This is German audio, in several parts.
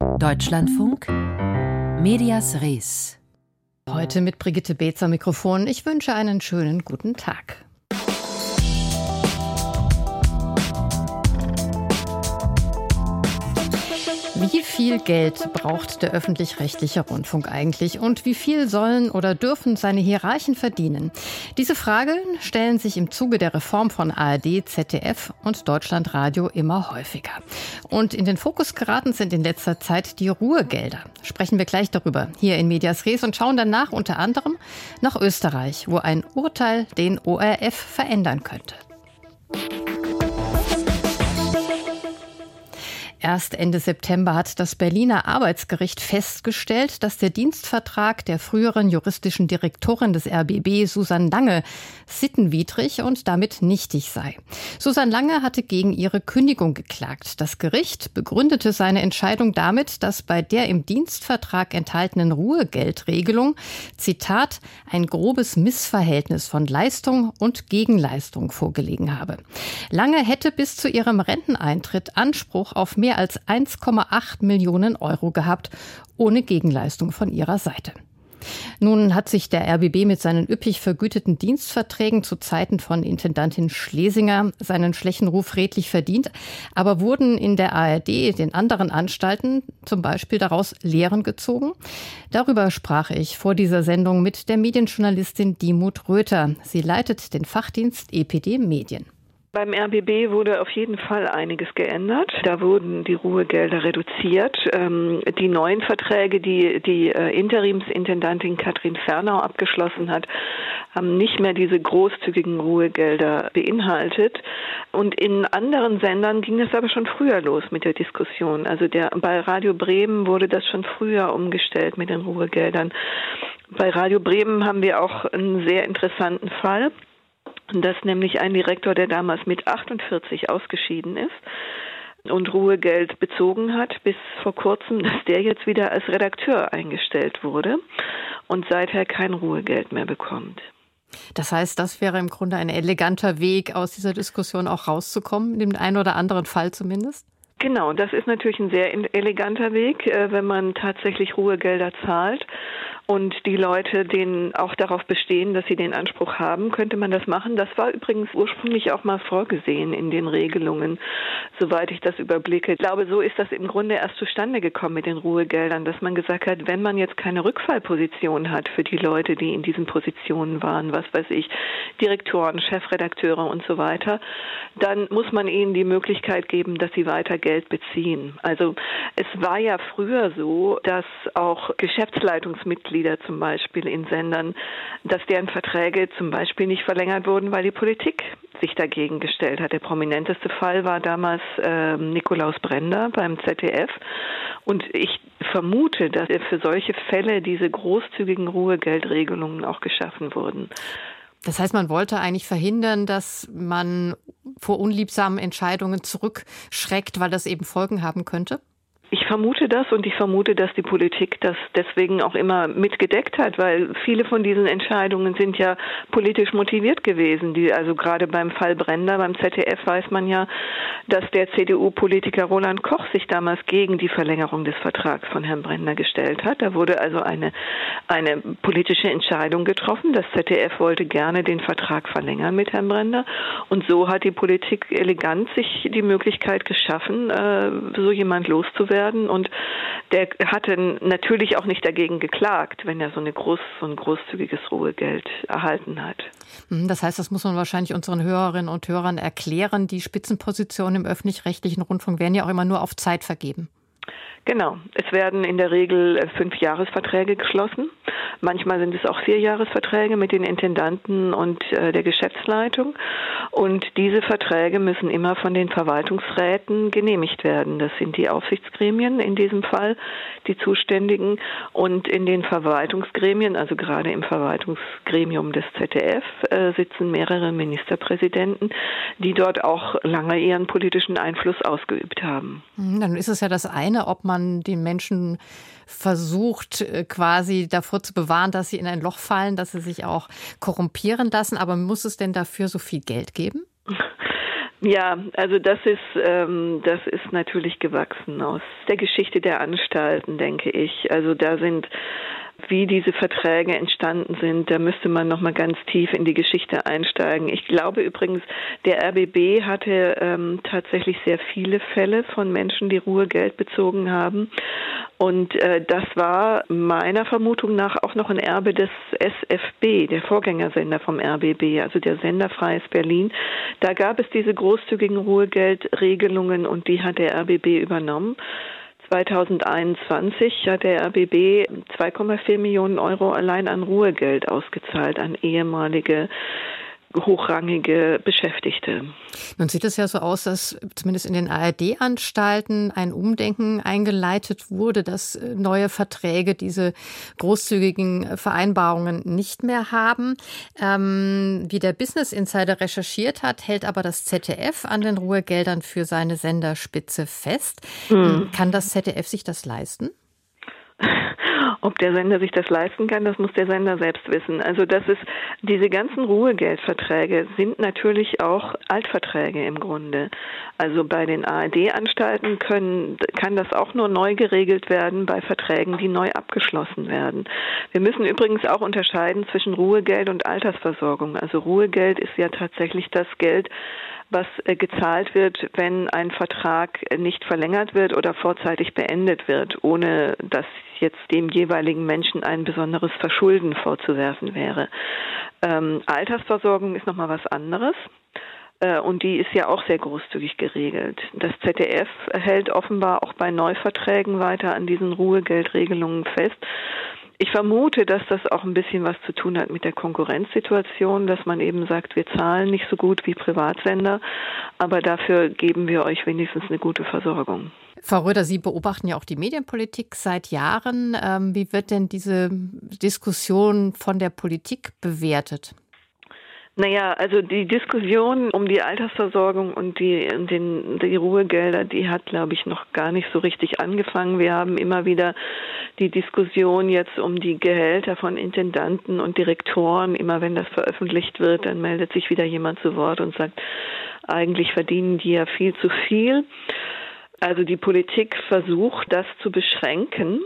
Deutschlandfunk Medias Res. Heute mit Brigitte Beetzer Mikrofon. Ich wünsche einen schönen guten Tag. Wie viel Geld braucht der öffentlich-rechtliche Rundfunk eigentlich und wie viel sollen oder dürfen seine Hierarchen verdienen? Diese Fragen stellen sich im Zuge der Reform von ARD, ZDF und Deutschlandradio immer häufiger. Und in den Fokus geraten sind in letzter Zeit die Ruhegelder. Sprechen wir gleich darüber hier in Medias Res und schauen danach unter anderem nach Österreich, wo ein Urteil den ORF verändern könnte. Erst Ende September hat das Berliner Arbeitsgericht festgestellt, dass der Dienstvertrag der früheren juristischen Direktorin des RBB, Susan Lange, sittenwidrig und damit nichtig sei. Susan Lange hatte gegen ihre Kündigung geklagt. Das Gericht begründete seine Entscheidung damit, dass bei der im Dienstvertrag enthaltenen Ruhegeldregelung, Zitat, ein grobes Missverhältnis von Leistung und Gegenleistung vorgelegen habe. Lange hätte bis zu ihrem Renteneintritt Anspruch auf mehr mehr als 1,8 Millionen Euro gehabt, ohne Gegenleistung von ihrer Seite. Nun hat sich der RBB mit seinen üppig vergüteten Dienstverträgen zu Zeiten von Intendantin Schlesinger seinen schlechten Ruf redlich verdient, aber wurden in der ARD, den anderen Anstalten, zum Beispiel daraus Lehren gezogen? Darüber sprach ich vor dieser Sendung mit der Medienjournalistin Dimut Röther. Sie leitet den Fachdienst EPD Medien. Beim RBB wurde auf jeden Fall einiges geändert. Da wurden die Ruhegelder reduziert. Ähm, die neuen Verträge, die die äh, Interimsintendantin Katrin Fernau abgeschlossen hat, haben nicht mehr diese großzügigen Ruhegelder beinhaltet. Und in anderen Sendern ging es aber schon früher los mit der Diskussion. Also der, bei Radio Bremen wurde das schon früher umgestellt mit den Ruhegeldern. Bei Radio Bremen haben wir auch einen sehr interessanten Fall dass nämlich ein Direktor, der damals mit 48 ausgeschieden ist und Ruhegeld bezogen hat, bis vor kurzem, dass der jetzt wieder als Redakteur eingestellt wurde und seither kein Ruhegeld mehr bekommt. Das heißt, das wäre im Grunde ein eleganter Weg, aus dieser Diskussion auch rauszukommen, in dem einen oder anderen Fall zumindest? Genau, das ist natürlich ein sehr eleganter Weg, äh, wenn man tatsächlich Ruhegelder zahlt und die Leute denen auch darauf bestehen, dass sie den Anspruch haben, könnte man das machen. Das war übrigens ursprünglich auch mal vorgesehen in den Regelungen, soweit ich das überblicke. Ich glaube, so ist das im Grunde erst zustande gekommen mit den Ruhegeldern, dass man gesagt hat, wenn man jetzt keine Rückfallposition hat für die Leute, die in diesen Positionen waren, was weiß ich, Direktoren, Chefredakteure und so weiter, dann muss man ihnen die Möglichkeit geben, dass sie weiter Geld beziehen. Also es war ja früher so, dass auch Geschäftsleitungsmitglieder Mitglieder zum Beispiel in Sendern, dass deren Verträge zum Beispiel nicht verlängert wurden, weil die Politik sich dagegen gestellt hat. Der prominenteste Fall war damals äh, Nikolaus Brender beim ZDF. Und ich vermute, dass für solche Fälle diese großzügigen Ruhegeldregelungen auch geschaffen wurden. Das heißt, man wollte eigentlich verhindern, dass man vor unliebsamen Entscheidungen zurückschreckt, weil das eben Folgen haben könnte? Ich vermute das und ich vermute, dass die Politik das deswegen auch immer mitgedeckt hat, weil viele von diesen Entscheidungen sind ja politisch motiviert gewesen. Die, also gerade beim Fall Brender beim ZDF weiß man ja, dass der CDU-Politiker Roland Koch sich damals gegen die Verlängerung des Vertrags von Herrn Brender gestellt hat. Da wurde also eine, eine politische Entscheidung getroffen. Das ZDF wollte gerne den Vertrag verlängern mit Herrn Brender und so hat die Politik elegant sich die Möglichkeit geschaffen, äh, so jemand loszuwerden werden. Und der hatte natürlich auch nicht dagegen geklagt, wenn er so, eine groß, so ein großzügiges Ruhegeld erhalten hat. Mhm, das heißt, das muss man wahrscheinlich unseren Hörerinnen und Hörern erklären. Die Spitzenpositionen im öffentlich-rechtlichen Rundfunk werden ja auch immer nur auf Zeit vergeben. Genau. Es werden in der Regel äh, fünf Jahresverträge geschlossen. Manchmal sind es auch vier Jahresverträge mit den Intendanten und äh, der Geschäftsleitung. Und diese Verträge müssen immer von den Verwaltungsräten genehmigt werden. Das sind die Aufsichtsgremien in diesem Fall, die zuständigen. Und in den Verwaltungsgremien, also gerade im Verwaltungsgremium des ZDF, äh, sitzen mehrere Ministerpräsidenten, die dort auch lange ihren politischen Einfluss ausgeübt haben. Hm, dann ist es ja das eine, ob man den Menschen versucht, äh, quasi davor zu bewahren, dass sie in ein Loch fallen, dass sie sich auch korrumpieren lassen. Aber muss es denn dafür so viel Geld geben? Ja, also das ist ähm, das ist natürlich gewachsen aus der Geschichte der Anstalten, denke ich. Also da sind wie diese Verträge entstanden sind, da müsste man noch mal ganz tief in die Geschichte einsteigen. Ich glaube übrigens, der RBB hatte ähm, tatsächlich sehr viele Fälle von Menschen, die Ruhegeld bezogen haben. Und äh, das war meiner Vermutung nach auch noch ein Erbe des SFB, der Vorgängersender vom RBB, also der Sender Freies Berlin. Da gab es diese großzügigen Ruhegeldregelungen und die hat der RBB übernommen. 2021 hat der RBB 2,4 Millionen Euro allein an Ruhegeld ausgezahlt an ehemalige hochrangige Beschäftigte. Nun sieht es ja so aus, dass zumindest in den ARD-Anstalten ein Umdenken eingeleitet wurde, dass äh, neue Verträge diese großzügigen Vereinbarungen nicht mehr haben. Ähm, wie der Business Insider recherchiert hat, hält aber das ZDF an den Ruhegeldern für seine Senderspitze fest. Mhm. Kann das ZDF sich das leisten? Ob der Sender sich das leisten kann, das muss der Sender selbst wissen. Also das ist, diese ganzen Ruhegeldverträge sind natürlich auch Altverträge im Grunde. Also bei den ARD-Anstalten können, kann das auch nur neu geregelt werden bei Verträgen, die neu abgeschlossen werden. Wir müssen übrigens auch unterscheiden zwischen Ruhegeld und Altersversorgung. Also Ruhegeld ist ja tatsächlich das Geld, was äh, gezahlt wird, wenn ein Vertrag nicht verlängert wird oder vorzeitig beendet wird, ohne dass jetzt dem jeweiligen Menschen ein besonderes Verschulden vorzuwerfen wäre. Ähm, Altersversorgung ist nochmal was anderes. Äh, und die ist ja auch sehr großzügig geregelt. Das ZDF hält offenbar auch bei Neuverträgen weiter an diesen Ruhegeldregelungen fest. Ich vermute, dass das auch ein bisschen was zu tun hat mit der Konkurrenzsituation, dass man eben sagt, wir zahlen nicht so gut wie Privatsender, aber dafür geben wir euch wenigstens eine gute Versorgung. Frau Röder, Sie beobachten ja auch die Medienpolitik seit Jahren. Ähm, wie wird denn diese Diskussion von der Politik bewertet? Naja, also die Diskussion um die Altersversorgung und die, den, die Ruhegelder, die hat, glaube ich, noch gar nicht so richtig angefangen. Wir haben immer wieder die Diskussion jetzt um die Gehälter von Intendanten und Direktoren. Immer wenn das veröffentlicht wird, dann meldet sich wieder jemand zu Wort und sagt, eigentlich verdienen die ja viel zu viel. Also die Politik versucht, das zu beschränken.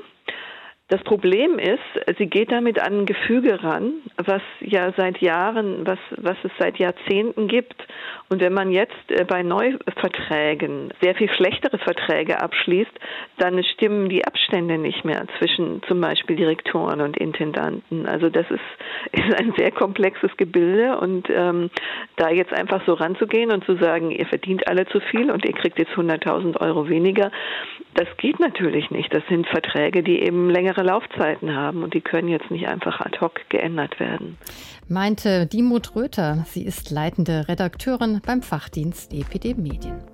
Das Problem ist, sie geht damit an ein Gefüge ran, was ja seit Jahren, was, was es seit Jahrzehnten gibt. Und wenn man jetzt äh, bei Neuverträgen sehr viel schlechtere Verträge abschließt, dann stimmen die Abstände nicht mehr zwischen zum Beispiel Direktoren und Intendanten. Also das ist, ist ein sehr komplexes Gebilde und ähm, da jetzt einfach so ranzugehen und zu sagen, ihr verdient alle zu viel und ihr kriegt jetzt 100.000 Euro weniger, das geht natürlich nicht. Das sind Verträge, die eben längere Laufzeiten haben und die können jetzt nicht einfach ad hoc geändert werden. Meinte Dimut Röther. Sie ist leitende Redakteurin beim Fachdienst EPD Medien.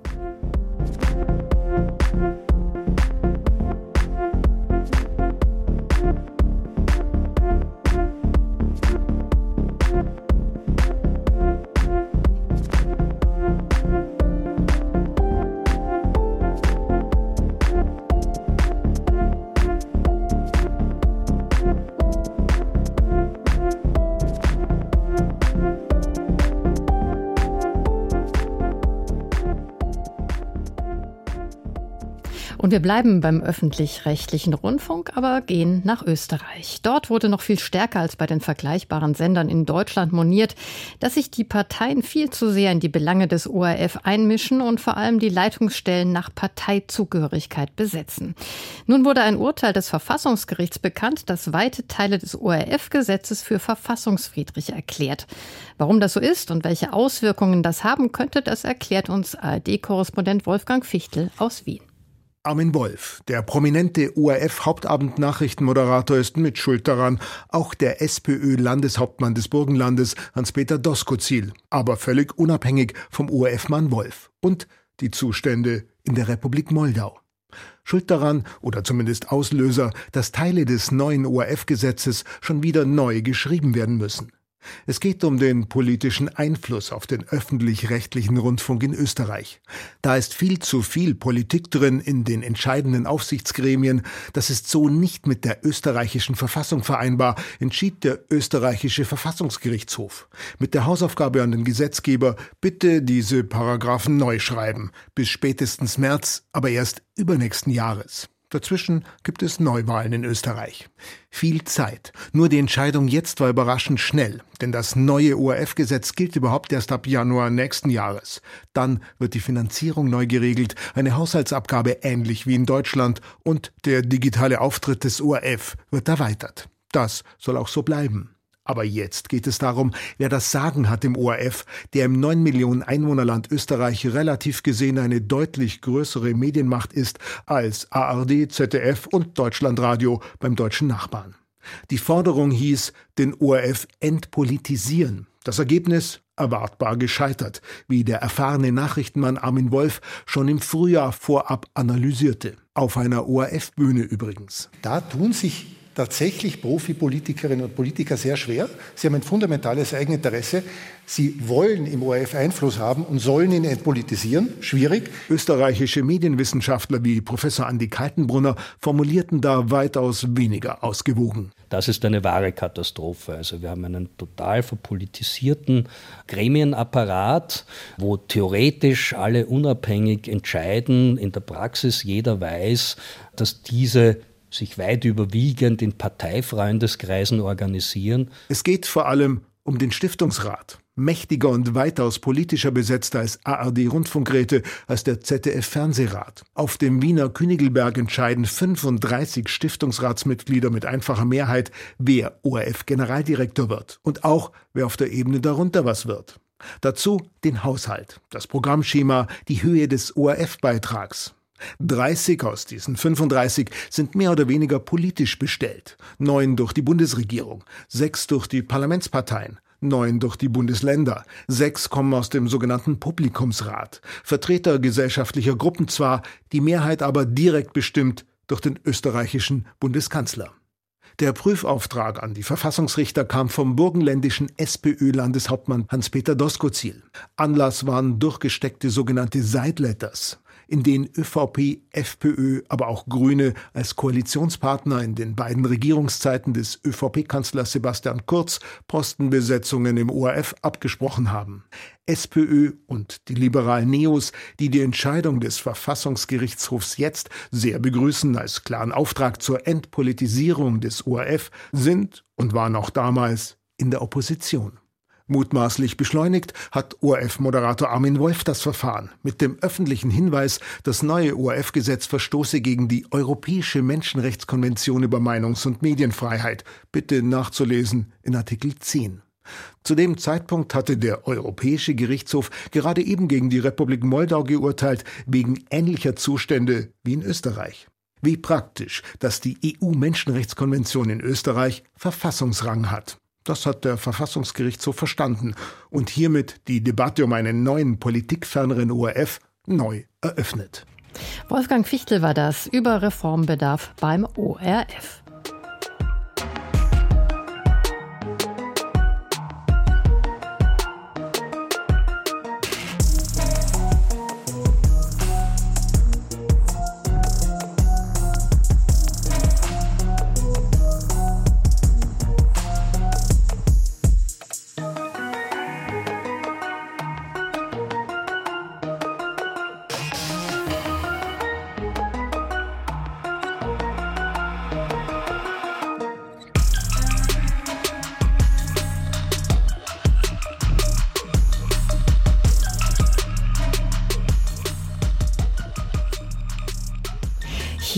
Und wir bleiben beim öffentlich-rechtlichen Rundfunk, aber gehen nach Österreich. Dort wurde noch viel stärker als bei den vergleichbaren Sendern in Deutschland moniert, dass sich die Parteien viel zu sehr in die Belange des ORF einmischen und vor allem die Leitungsstellen nach Parteizugehörigkeit besetzen. Nun wurde ein Urteil des Verfassungsgerichts bekannt, das weite Teile des ORF-Gesetzes für verfassungsfriedrig erklärt. Warum das so ist und welche Auswirkungen das haben könnte, das erklärt uns ARD-Korrespondent Wolfgang Fichtel aus Wien. Armin Wolf, der prominente ORF-Hauptabend-Nachrichtenmoderator, ist mit Schuld daran. Auch der SPÖ-Landeshauptmann des Burgenlandes, Hans-Peter Doskozil, aber völlig unabhängig vom ORF-Mann Wolf. Und die Zustände in der Republik Moldau. Schuld daran, oder zumindest Auslöser, dass Teile des neuen ORF-Gesetzes schon wieder neu geschrieben werden müssen. Es geht um den politischen Einfluss auf den öffentlich-rechtlichen Rundfunk in Österreich. Da ist viel zu viel Politik drin in den entscheidenden Aufsichtsgremien. Das ist so nicht mit der österreichischen Verfassung vereinbar, entschied der österreichische Verfassungsgerichtshof. Mit der Hausaufgabe an den Gesetzgeber, bitte diese Paragraphen neu schreiben. Bis spätestens März, aber erst übernächsten Jahres. Dazwischen gibt es Neuwahlen in Österreich. Viel Zeit. Nur die Entscheidung jetzt war überraschend schnell, denn das neue ORF-Gesetz gilt überhaupt erst ab Januar nächsten Jahres. Dann wird die Finanzierung neu geregelt, eine Haushaltsabgabe ähnlich wie in Deutschland und der digitale Auftritt des ORF wird erweitert. Das soll auch so bleiben. Aber jetzt geht es darum, wer das Sagen hat im ORF, der im 9 Millionen Einwohnerland Österreich relativ gesehen eine deutlich größere Medienmacht ist als ARD, ZDF und Deutschlandradio beim deutschen Nachbarn. Die Forderung hieß, den ORF entpolitisieren. Das Ergebnis erwartbar gescheitert, wie der erfahrene Nachrichtenmann Armin Wolf schon im Frühjahr vorab analysierte. Auf einer ORF-Bühne übrigens. Da tun sich tatsächlich Profipolitikerinnen und Politiker sehr schwer. Sie haben ein fundamentales Eigeninteresse. Sie wollen im ORF Einfluss haben und sollen ihn entpolitisieren. Schwierig. Österreichische Medienwissenschaftler wie Professor Andi Kaltenbrunner formulierten da weitaus weniger ausgewogen. Das ist eine wahre Katastrophe. Also wir haben einen total verpolitisierten Gremienapparat, wo theoretisch alle unabhängig entscheiden. In der Praxis jeder weiß, dass diese sich weit überwiegend in Parteifreundeskreisen organisieren. Es geht vor allem um den Stiftungsrat. Mächtiger und weitaus politischer besetzt als ARD-Rundfunkräte, als der ZDF-Fernsehrat. Auf dem Wiener Königelberg entscheiden 35 Stiftungsratsmitglieder mit einfacher Mehrheit, wer ORF-Generaldirektor wird und auch, wer auf der Ebene darunter was wird. Dazu den Haushalt, das Programmschema, die Höhe des ORF-Beitrags. 30 aus diesen 35 sind mehr oder weniger politisch bestellt. Neun durch die Bundesregierung, sechs durch die Parlamentsparteien, neun durch die Bundesländer, sechs kommen aus dem sogenannten Publikumsrat, Vertreter gesellschaftlicher Gruppen zwar, die Mehrheit aber direkt bestimmt durch den österreichischen Bundeskanzler. Der Prüfauftrag an die Verfassungsrichter kam vom burgenländischen SPÖ-Landeshauptmann Hans-Peter Doskozil. Anlass waren durchgesteckte sogenannte Sideletters in denen ÖVP, FPÖ, aber auch Grüne als Koalitionspartner in den beiden Regierungszeiten des ÖVP-Kanzlers Sebastian Kurz Postenbesetzungen im ORF abgesprochen haben. SPÖ und die liberalen Neos, die die Entscheidung des Verfassungsgerichtshofs jetzt sehr begrüßen als klaren Auftrag zur Entpolitisierung des ORF, sind und waren auch damals in der Opposition. Mutmaßlich beschleunigt hat ORF-Moderator Armin Wolf das Verfahren mit dem öffentlichen Hinweis, das neue ORF-Gesetz verstoße gegen die Europäische Menschenrechtskonvention über Meinungs- und Medienfreiheit. Bitte nachzulesen in Artikel 10. Zu dem Zeitpunkt hatte der Europäische Gerichtshof gerade eben gegen die Republik Moldau geurteilt, wegen ähnlicher Zustände wie in Österreich. Wie praktisch, dass die EU-Menschenrechtskonvention in Österreich Verfassungsrang hat. Das hat der Verfassungsgerichtshof verstanden und hiermit die Debatte um einen neuen politikferneren ORF neu eröffnet. Wolfgang Fichtel war das über Reformbedarf beim ORF.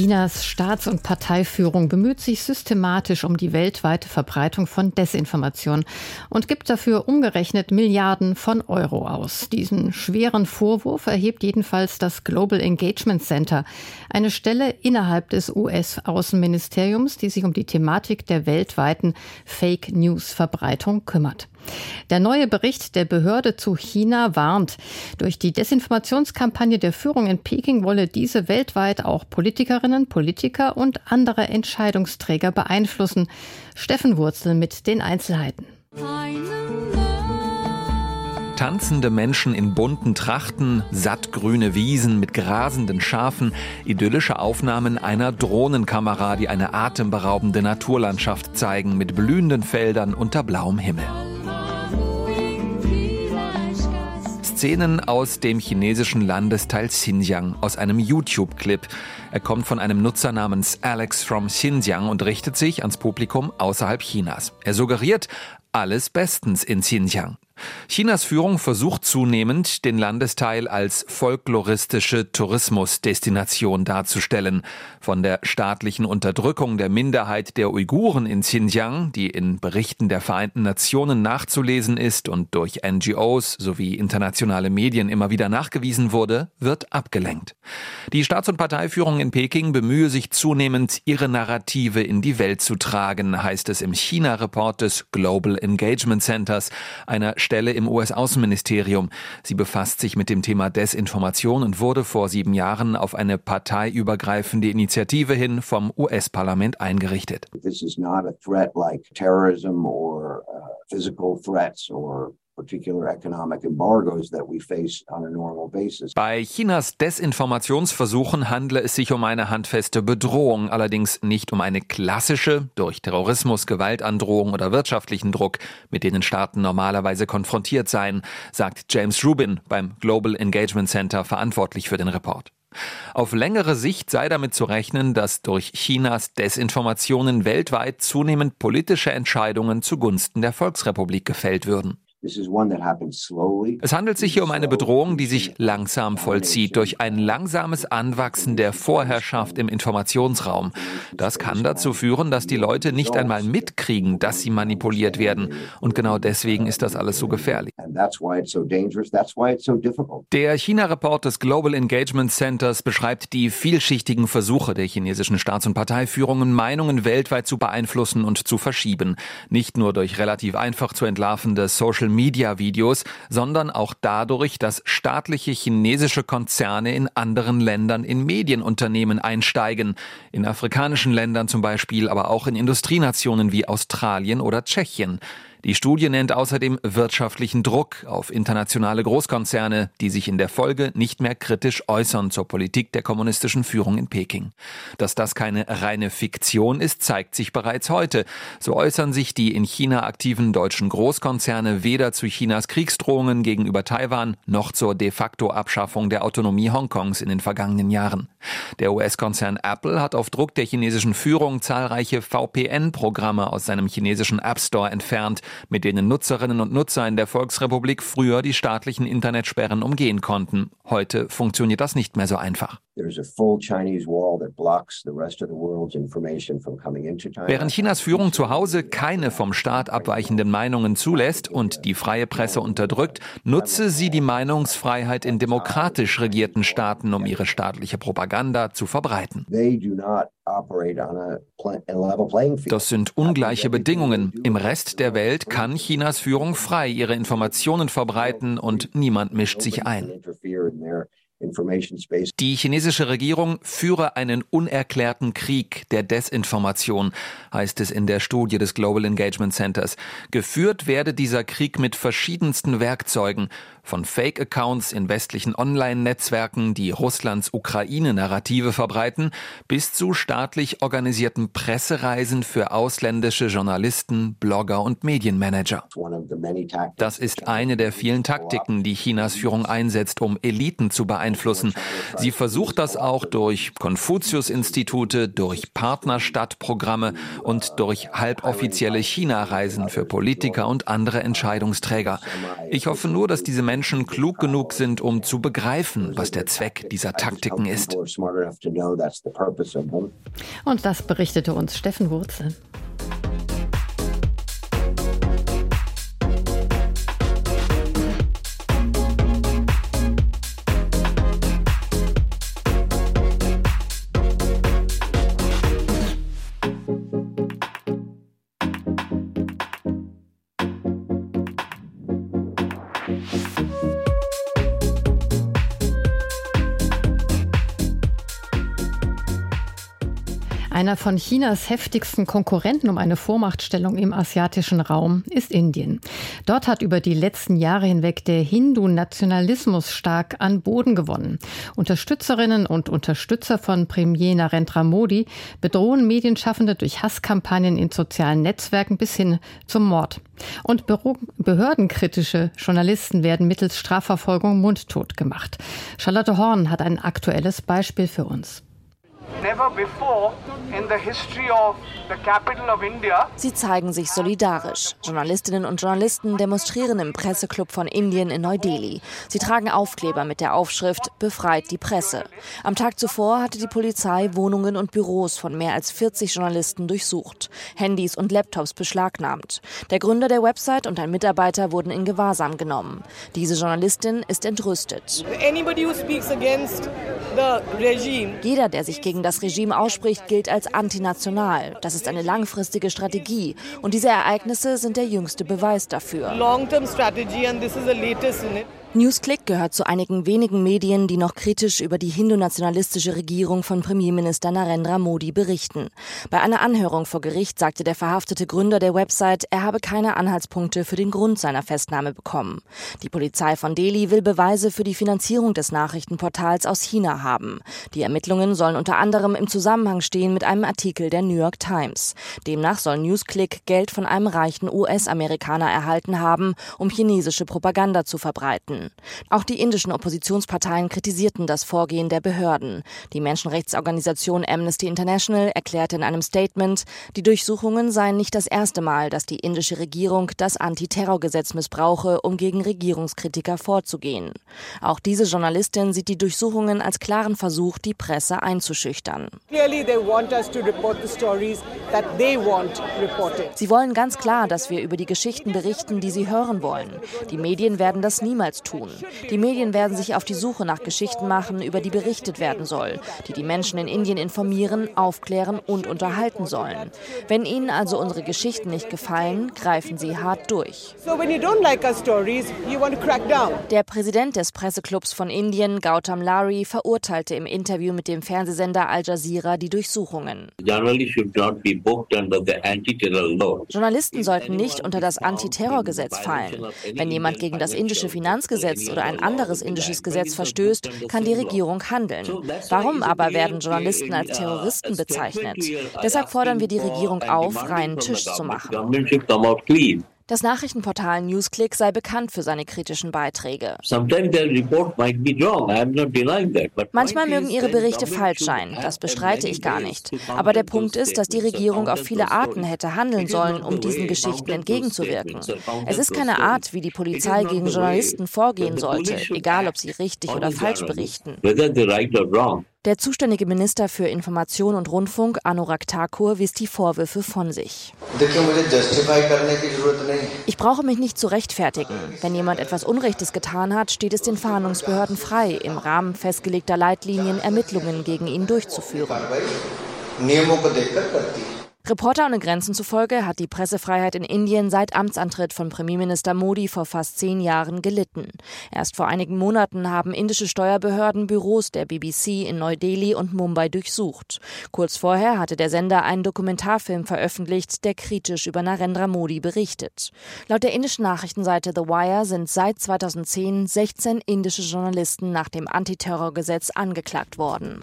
Chinas Staats- und Parteiführung bemüht sich systematisch um die weltweite Verbreitung von Desinformation und gibt dafür umgerechnet Milliarden von Euro aus. Diesen schweren Vorwurf erhebt jedenfalls das Global Engagement Center, eine Stelle innerhalb des US-Außenministeriums, die sich um die Thematik der weltweiten Fake News-Verbreitung kümmert. Der neue Bericht der Behörde zu China warnt, durch die Desinformationskampagne der Führung in Peking wolle diese weltweit auch Politikerinnen, Politiker und andere Entscheidungsträger beeinflussen. Steffen Wurzel mit den Einzelheiten. Tanzende Menschen in bunten Trachten, sattgrüne Wiesen mit grasenden Schafen, idyllische Aufnahmen einer Drohnenkamera, die eine atemberaubende Naturlandschaft zeigen mit blühenden Feldern unter blauem Himmel. Szenen aus dem chinesischen Landesteil Xinjiang aus einem YouTube-Clip. Er kommt von einem Nutzer namens Alex from Xinjiang und richtet sich ans Publikum außerhalb Chinas. Er suggeriert, alles bestens in Xinjiang. Chinas Führung versucht zunehmend, den Landesteil als folkloristische Tourismusdestination darzustellen. Von der staatlichen Unterdrückung der Minderheit der Uiguren in Xinjiang, die in Berichten der Vereinten Nationen nachzulesen ist und durch NGOs sowie internationale Medien immer wieder nachgewiesen wurde, wird abgelenkt. Die Staats- und Parteiführung in Peking bemühe sich zunehmend, ihre Narrative in die Welt zu tragen, heißt es im China-Report des Global Engagement Centers, einer Stelle im US-Außenministerium. Sie befasst sich mit dem Thema Desinformation und wurde vor sieben Jahren auf eine parteiübergreifende Initiative hin vom US-Parlament eingerichtet. This is not a threat like terrorism or uh, physical threats or bei Chinas Desinformationsversuchen handle es sich um eine handfeste Bedrohung, allerdings nicht um eine klassische, durch Terrorismus, Gewaltandrohung oder wirtschaftlichen Druck, mit denen Staaten normalerweise konfrontiert seien, sagt James Rubin beim Global Engagement Center verantwortlich für den Report. Auf längere Sicht sei damit zu rechnen, dass durch Chinas Desinformationen weltweit zunehmend politische Entscheidungen zugunsten der Volksrepublik gefällt würden. Es handelt sich hier um eine Bedrohung, die sich langsam vollzieht durch ein langsames Anwachsen der Vorherrschaft im Informationsraum. Das kann dazu führen, dass die Leute nicht einmal mitkriegen, dass sie manipuliert werden. Und genau deswegen ist das alles so gefährlich. Der China-Report des Global Engagement Centers beschreibt die vielschichtigen Versuche der chinesischen Staats- und Parteiführungen, Meinungen weltweit zu beeinflussen und zu verschieben. Nicht nur durch relativ einfach zu entlarvende Social Media-Videos, sondern auch dadurch, dass staatliche chinesische Konzerne in anderen Ländern in Medienunternehmen einsteigen. In afrikanischen Ländern zum Beispiel, aber auch in Industrienationen wie Australien oder Tschechien. Die Studie nennt außerdem wirtschaftlichen Druck auf internationale Großkonzerne, die sich in der Folge nicht mehr kritisch äußern zur Politik der kommunistischen Führung in Peking. Dass das keine reine Fiktion ist, zeigt sich bereits heute. So äußern sich die in China aktiven deutschen Großkonzerne weder zu Chinas Kriegsdrohungen gegenüber Taiwan noch zur de facto Abschaffung der Autonomie Hongkongs in den vergangenen Jahren. Der US-Konzern Apple hat auf Druck der chinesischen Führung zahlreiche VPN-Programme aus seinem chinesischen App Store entfernt, mit denen Nutzerinnen und Nutzer in der Volksrepublik früher die staatlichen Internetsperren umgehen konnten. Heute funktioniert das nicht mehr so einfach. Während Chinas Führung zu Hause keine vom Staat abweichenden Meinungen zulässt und die freie Presse unterdrückt, nutze sie die Meinungsfreiheit in demokratisch regierten Staaten, um ihre staatliche Propaganda zu verbreiten. Das sind ungleiche Bedingungen. Im Rest der Welt kann Chinas Führung frei ihre Informationen verbreiten und niemand mischt sich ein. Die chinesische Regierung führe einen unerklärten Krieg der Desinformation, heißt es in der Studie des Global Engagement Centers. Geführt werde dieser Krieg mit verschiedensten Werkzeugen, von Fake-Accounts in westlichen Online-Netzwerken, die Russlands Ukraine-Narrative verbreiten, bis zu staatlich organisierten Pressereisen für ausländische Journalisten, Blogger und Medienmanager. Das ist eine der vielen Taktiken, die Chinas Führung einsetzt, um Eliten zu beeinflussen. Sie versucht das auch durch Konfuzius-Institute, durch Partnerstadtprogramme und durch halboffizielle China-Reisen für Politiker und andere Entscheidungsträger. Ich hoffe nur, dass diese Menschen klug genug sind, um zu begreifen, was der Zweck dieser Taktiken ist. Und das berichtete uns Steffen Wurzel. Thank you. Einer von Chinas heftigsten Konkurrenten um eine Vormachtstellung im asiatischen Raum ist Indien. Dort hat über die letzten Jahre hinweg der Hindu-Nationalismus stark an Boden gewonnen. Unterstützerinnen und Unterstützer von Premier Narendra Modi bedrohen Medienschaffende durch Hasskampagnen in sozialen Netzwerken bis hin zum Mord. Und behördenkritische Journalisten werden mittels Strafverfolgung mundtot gemacht. Charlotte Horn hat ein aktuelles Beispiel für uns. Sie zeigen sich solidarisch. Journalistinnen und Journalisten demonstrieren im Presseclub von Indien in Neu-Delhi. Sie tragen Aufkleber mit der Aufschrift Befreit die Presse. Am Tag zuvor hatte die Polizei Wohnungen und Büros von mehr als 40 Journalisten durchsucht, Handys und Laptops beschlagnahmt. Der Gründer der Website und ein Mitarbeiter wurden in Gewahrsam genommen. Diese Journalistin ist entrüstet. Jeder, der sich gegen das Regime ausspricht, gilt als antinational. Das ist eine langfristige Strategie. Und diese Ereignisse sind der jüngste Beweis dafür. Newsclick gehört zu einigen wenigen Medien, die noch kritisch über die hindu-nationalistische Regierung von Premierminister Narendra Modi berichten. Bei einer Anhörung vor Gericht sagte der verhaftete Gründer der Website, er habe keine Anhaltspunkte für den Grund seiner Festnahme bekommen. Die Polizei von Delhi will Beweise für die Finanzierung des Nachrichtenportals aus China haben. Die Ermittlungen sollen unter anderem im Zusammenhang stehen mit einem Artikel der New York Times. Demnach soll Newsclick Geld von einem reichen US-Amerikaner erhalten haben, um chinesische Propaganda zu verbreiten. Auch die indischen Oppositionsparteien kritisierten das Vorgehen der Behörden. Die Menschenrechtsorganisation Amnesty International erklärte in einem Statement, die Durchsuchungen seien nicht das erste Mal, dass die indische Regierung das Antiterrorgesetz missbrauche, um gegen Regierungskritiker vorzugehen. Auch diese Journalistin sieht die Durchsuchungen als klaren Versuch, die Presse einzuschüchtern. Sie wollen ganz klar, dass wir über die Geschichten berichten, die sie hören wollen. Die Medien werden das niemals tun tun. Die Medien werden sich auf die Suche nach Geschichten machen, über die berichtet werden soll, die die Menschen in Indien informieren, aufklären und unterhalten sollen. Wenn Ihnen also unsere Geschichten nicht gefallen, greifen Sie hart durch. Der Präsident des Presseclubs von Indien, Gautam Lari, verurteilte im Interview mit dem Fernsehsender Al Jazeera die Durchsuchungen. Journalisten sollten nicht unter das Antiterrorgesetz fallen. Wenn jemand gegen das indische Finanzgesetz Gesetz oder ein anderes indisches Gesetz verstößt, kann die Regierung handeln. Warum aber werden Journalisten als Terroristen bezeichnet? Deshalb fordern wir die Regierung auf, reinen Tisch zu machen. Das Nachrichtenportal Newsclick sei bekannt für seine kritischen Beiträge. Manchmal mögen ihre Berichte falsch sein, das bestreite ich gar nicht. Aber der Punkt ist, dass die Regierung auf viele Arten hätte handeln sollen, um diesen Geschichten entgegenzuwirken. Es ist keine Art, wie die Polizei gegen Journalisten vorgehen sollte, egal ob sie richtig oder falsch berichten. Der zuständige Minister für Information und Rundfunk, Anurag Thakur, wies die Vorwürfe von sich. Ich brauche mich nicht zu rechtfertigen. Wenn jemand etwas Unrechtes getan hat, steht es den Fahndungsbehörden frei, im Rahmen festgelegter Leitlinien Ermittlungen gegen ihn durchzuführen. Reporter ohne Grenzen zufolge hat die Pressefreiheit in Indien seit Amtsantritt von Premierminister Modi vor fast zehn Jahren gelitten. Erst vor einigen Monaten haben indische Steuerbehörden Büros der BBC in Neu-Delhi und Mumbai durchsucht. Kurz vorher hatte der Sender einen Dokumentarfilm veröffentlicht, der kritisch über Narendra Modi berichtet. Laut der indischen Nachrichtenseite The Wire sind seit 2010 16 indische Journalisten nach dem Antiterrorgesetz angeklagt worden.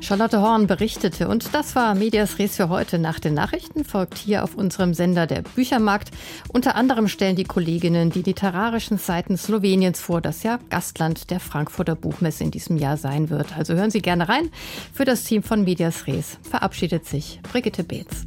Charlotte Horn berichtete und das war Medias Res für heute nach den Nachrichten folgt hier auf unserem Sender der Büchermarkt. Unter anderem stellen die Kolleginnen die literarischen Seiten Sloweniens vor, das ja Gastland der Frankfurter Buchmesse in diesem Jahr sein wird. Also hören Sie gerne rein. Für das Team von Medias Res verabschiedet sich Brigitte Beetz.